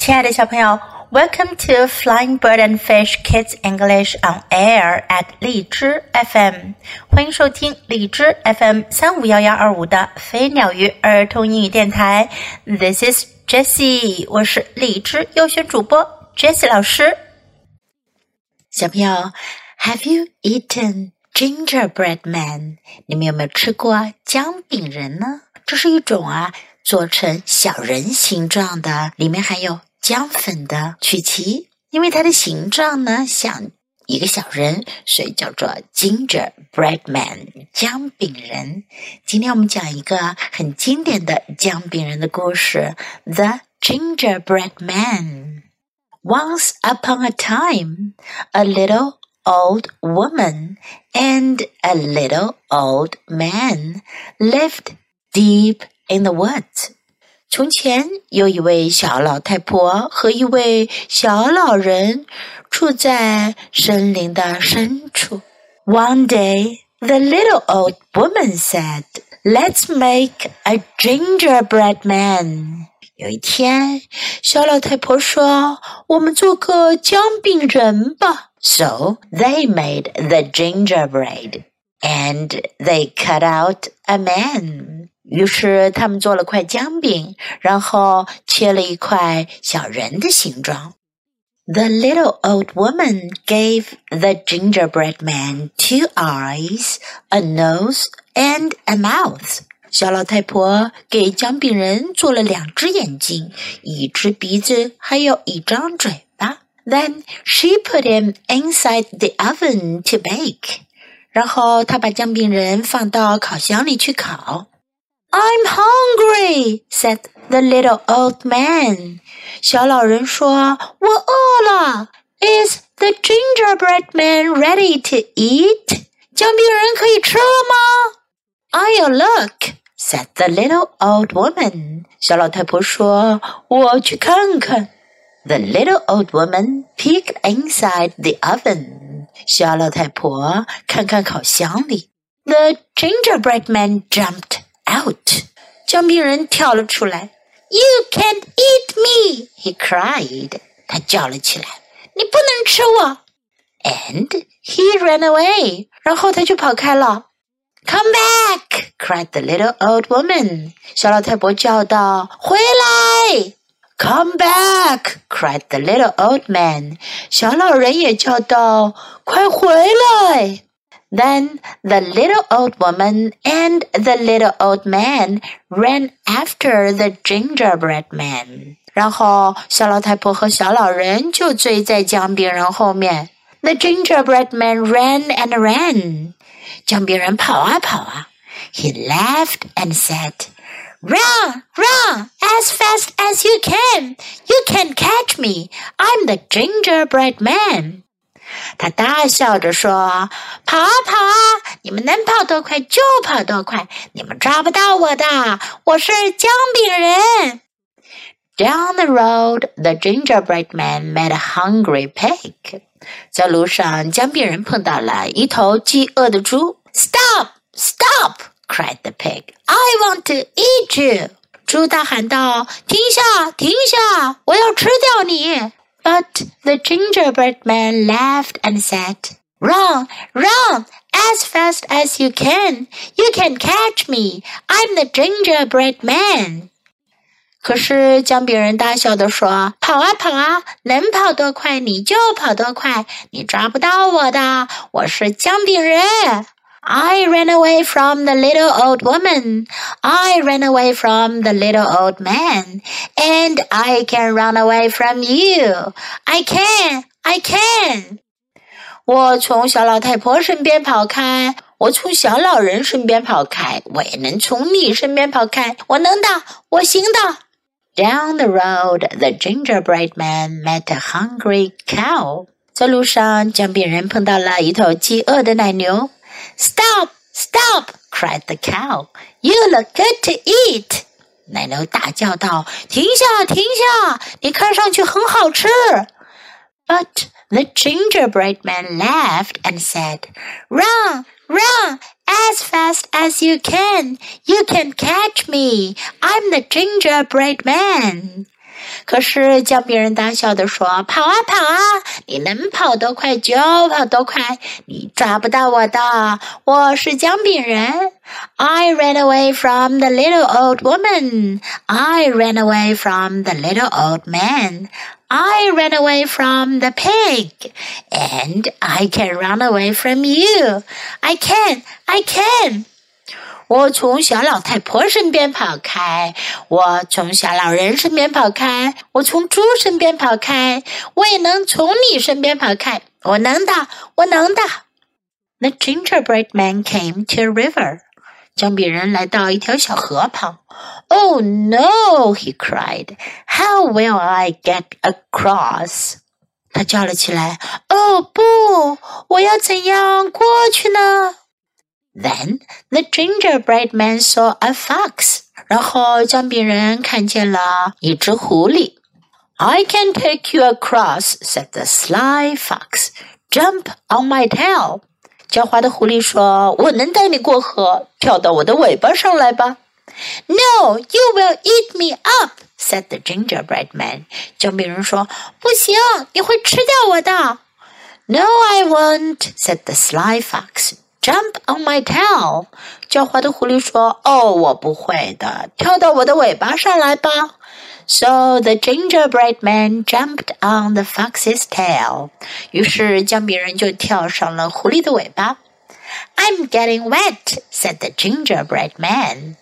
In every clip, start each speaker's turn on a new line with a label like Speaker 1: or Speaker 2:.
Speaker 1: 亲爱的小朋友，Welcome to Flying Bird and Fish Kids English on Air at 荔枝 FM，欢迎收听荔枝 FM 三五幺幺二五的飞鸟鱼儿童英语电台。This is Jessie，我是荔枝优选主播 Jessie 老师。小朋友，Have you eaten gingerbread man？你们有没有吃过姜饼人呢？这是一种啊，做成小人形状的，里面含有。姜粉的曲奇，因为它的形状呢像一个小人，所以叫做 Ginger Bread Man 姜饼人。今天我们讲一个很经典的姜饼人的故事，《The Gingerbread Man》。Once upon a time, a little old woman and a little old man lived deep in the woods. 从前有一位小老太婆和一位小老人住在森林的深处。One day, the little old woman said, "Let's make a gingerbread man." 有一天，小老太婆说：“我们做个姜饼人吧。” So they made the gingerbread, and they cut out a man. 于是他们做了块姜饼，然后切了一块小人的形状。The little old woman gave the gingerbread man two eyes, a nose, and a mouth. 小老太婆给姜饼人做了两只眼睛、一只鼻子，还有一张嘴巴。Then she put him inside the oven to bake. 然后她把姜饼人放到烤箱里去烤。I'm hungry," said the little old man. 小老人说，我饿了。Is the gingerbread man ready to eat? 姜饼人可以吃了吗？I'll look," said the little old woman. 小老太婆说，我去看看。The little old woman peeked inside the oven. 小老太婆看看烤箱里。The gingerbread man jumped out. You can't eat me, he cried. 他叫了起来，你不能吃我。And he ran away. 然后他就跑开了。Come back! cried the little old woman. 小老太婆叫道：“回来！”Come back! cried the little old man. 小老人也叫道：“快回来！” Then the little old woman and the little old man ran after the gingerbread man. 然后小老太婆和小老人就追在姜饼人后面。The gingerbread man ran and ran. 姜饼人跑啊跑啊。He laughed and said, Run, run, as fast as you can. You can catch me. I'm the gingerbread man. 他大笑着说：“跑啊跑啊！你们能跑多快就跑多快，你们抓不到我的，我是姜饼人。” Down the road, the gingerbread man met a hungry pig. 在路上，姜饼人碰到了一头饥饿的猪。Stop! Stop! cried the pig. I want to eat you. 猪大喊道：“停下！停下！我要吃掉你！” But the gingerbread man laughed and said, Run, run, as fast as you can. You can catch me. I'm the gingerbread man. 可是姜饼人大笑地说：“跑啊跑啊，能跑多快你就跑多快，你抓不到我的，我是姜饼人。” I ran away from the little old woman. I ran away from the little old man. And I can run away from you. I can. I can. 我从小老太婆身边跑开，我从小老人身边跑开，我也能从你身边跑开。我能的，我行的。Down the road, the gingerbread man met a hungry cow. 在路上，姜饼人碰到了一头饥饿的奶牛。Stop! Stop!" cried the cow. "You look good to eat." 奶牛大叫道：“停下，停下！你看上去很好吃。” But the gingerbread man laughed and said, "Run, run as fast as you can. You can catch me. I'm the gingerbread man." 可是姜饼人大笑的说：“跑啊跑啊，你能跑多快就跑多快，你抓不到我的，我是姜饼人。” I ran away from the little old woman. I ran away from the little old man. I ran away from the pig. And I can run away from you. I can, I can. 我从小老太婆身边跑开，我从小老人身边跑开，我从猪身边跑开，我也能从你身边跑开。我能的，我能的。The gingerbread man came to a river. 姜饼人来到一条小河旁。Oh no! He cried. How will I get across? 他叫了起来。哦不，我要怎样过去呢 Then the gingerbread man saw a fox. 然后姜饼人看见了一只狐狸。I can take you across," said the sly fox. "Jump on my tail." 狡猾的狐狸说：“我能带你过河，跳到我的尾巴上来吧。” No, you will eat me up," said the gingerbread man. 姜饼人说：“不行，你会吃掉我的。” No, I won't," said the sly fox. Jump on my tail，狡猾的狐狸说：“哦，我不会的，跳到我的尾巴上来吧。” So the gingerbread man jumped on the fox's tail，于是姜饼人就跳上了狐狸的尾巴。I'm getting wet，said the gingerbread man。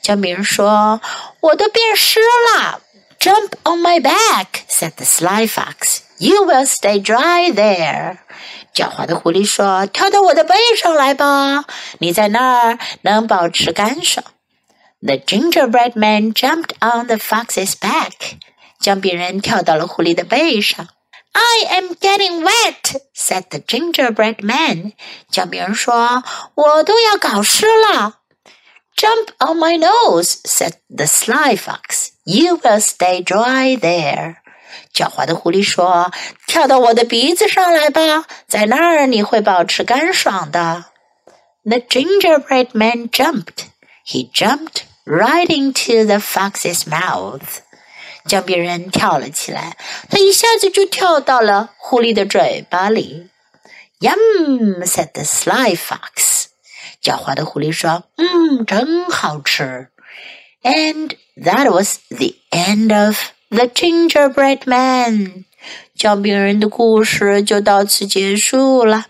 Speaker 1: 姜饼人说：“我都变湿了。” Jump on my back，said the sly fox。You will stay dry there. 狡猾的狐狸说：“跳到我的背上来吧，你在那儿能保持干爽。” The gingerbread man jumped on the fox's back，姜饼人跳到了狐狸的背上。I am getting wet, said the gingerbread man. 姜饼人说：“我都要搞湿了。” Jump on my nose, said the sly fox. You will stay dry there. 狡猾的狐狸说：“跳到我的鼻子上来吧，在那儿你会保持干爽的。” The gingerbread man jumped. He jumped right into the fox's mouth. 姜饼人跳了起来，他一下子就跳到了狐狸的嘴巴里。Yum! said the sly fox. 狡猾的狐狸说：“嗯，真好吃。” And that was the end of. The Gingerbread Man》。姜饼人的故事就到此结束了。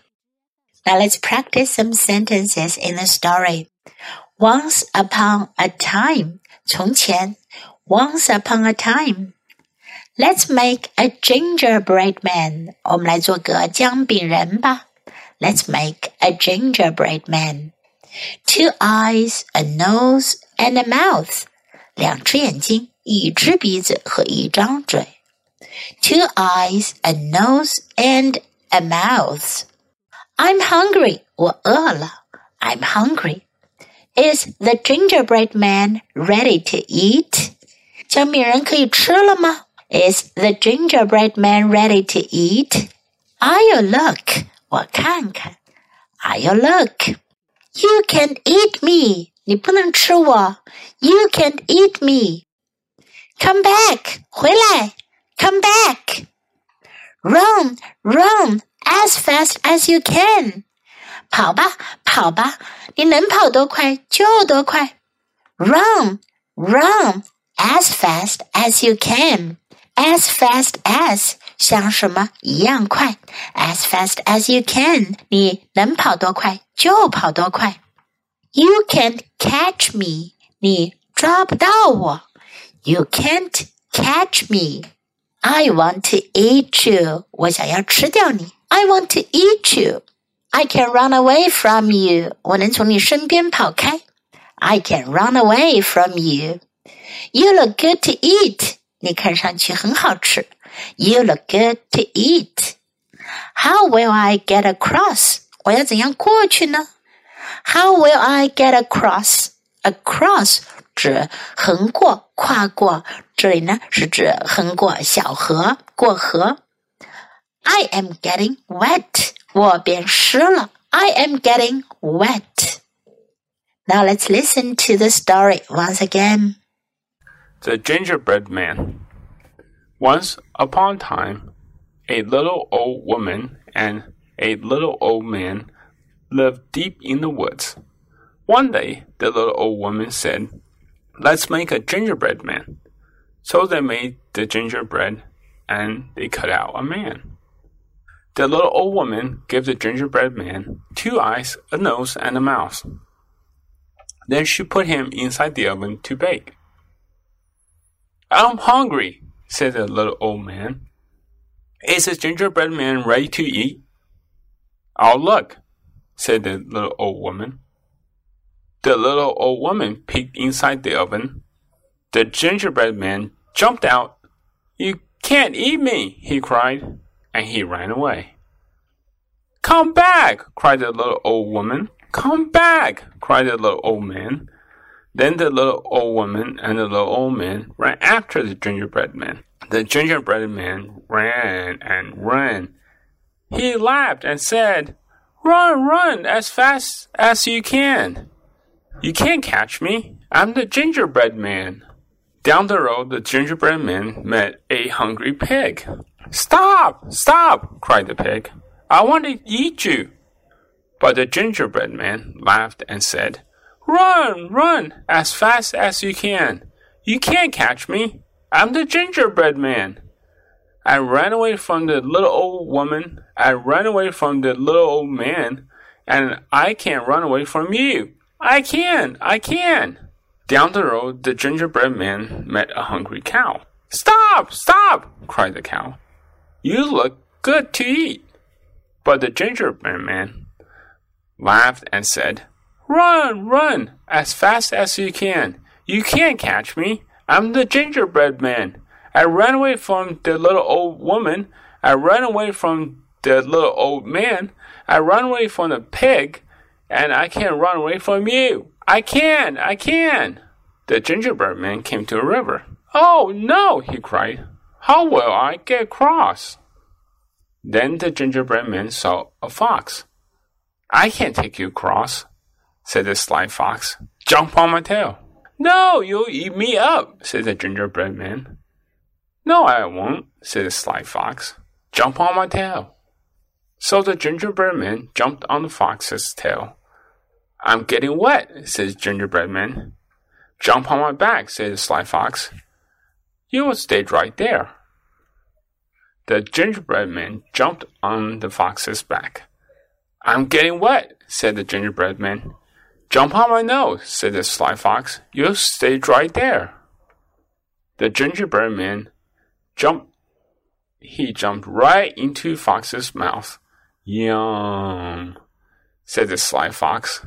Speaker 1: Now let's practice some sentences in the story. Once upon a time，从前。Once upon a time。Let's make a gingerbread man. 我们来做个姜饼人吧。Let's make a gingerbread man. Two eyes, a nose, and a mouth. 两只眼睛，一只鼻子和一张嘴，two eyes, a nose, and a mouth. I'm hungry. i'm hungry. Is the gingerbread man ready to eat? 小米人可以吃了吗？Is the gingerbread man ready to eat? I'll look. 我看看。I'll look. You can eat me. 你不能吃我。You can eat me come back, 回来，come back. Run, run as fast as you can. 跑吧，跑吧，你能跑多快就多快。Run, run as fast as you can. As fast as 像什么一样快。As fast as you can，你能跑多快就跑多快。You can't catch me，你抓不到我。you can't catch me. I want to eat you. 我想要吃掉你。I want to eat you. I can run away from you. 我能从你身边跑开。I can run away from you. You look good to eat. 你看上去很好吃。You look good to eat. How will I get across? 我要怎样过去呢？How will I get across? Across 指横过、跨过。这里呢是指横过小河、过河。I am getting wet，我变湿了。I am getting wet. Now let's listen to the story once again.
Speaker 2: The Gingerbread Man. Once upon a time, a little old woman and a little old man lived deep in the woods. One day, the little old woman said Let's make a gingerbread man. So they made the gingerbread and they cut out a man. The little old woman gave the gingerbread man two eyes, a nose, and a mouth. Then she put him inside the oven to bake. I'm hungry, said the little old man. Is the gingerbread man ready to eat? I'll look, said the little old woman. The little old woman peeked inside the oven. The gingerbread man jumped out. You can't eat me, he cried, and he ran away. Come back, cried the little old woman. Come back, cried the little old man. Then the little old woman and the little old man ran after the gingerbread man. The gingerbread man ran and ran. He laughed and said, Run, run as fast as you can. You can't catch me. I'm the gingerbread man. Down the road, the gingerbread man met a hungry pig. Stop! Stop! cried the pig. I want to eat you. But the gingerbread man laughed and said, Run, run as fast as you can. You can't catch me. I'm the gingerbread man. I ran away from the little old woman. I ran away from the little old man. And I can't run away from you. I can, I can. Down the road, the gingerbread man met a hungry cow. Stop, stop, cried the cow. You look good to eat. But the gingerbread man laughed and said, Run, run, as fast as you can. You can't catch me. I'm the gingerbread man. I ran away from the little old woman. I ran away from the little old man. I ran away from the pig. And I can't run away from you. I can, I can. The gingerbread man came to a river. Oh, no, he cried. How will I get across? Then the gingerbread man saw a fox. I can't take you across, said the sly fox. Jump on my tail. No, you'll eat me up, said the gingerbread man. No, I won't, said the sly fox. Jump on my tail. So the gingerbread man jumped on the fox's tail. I'm getting wet, says gingerbread man. Jump on my back, says the sly fox. You will stay right there. The gingerbread man jumped on the fox's back. I'm getting wet, said the gingerbread man. Jump on my nose, said the sly fox. You'll stay right there. The gingerbread man jumped. He jumped right into Fox's mouth. Yum, said the sly fox.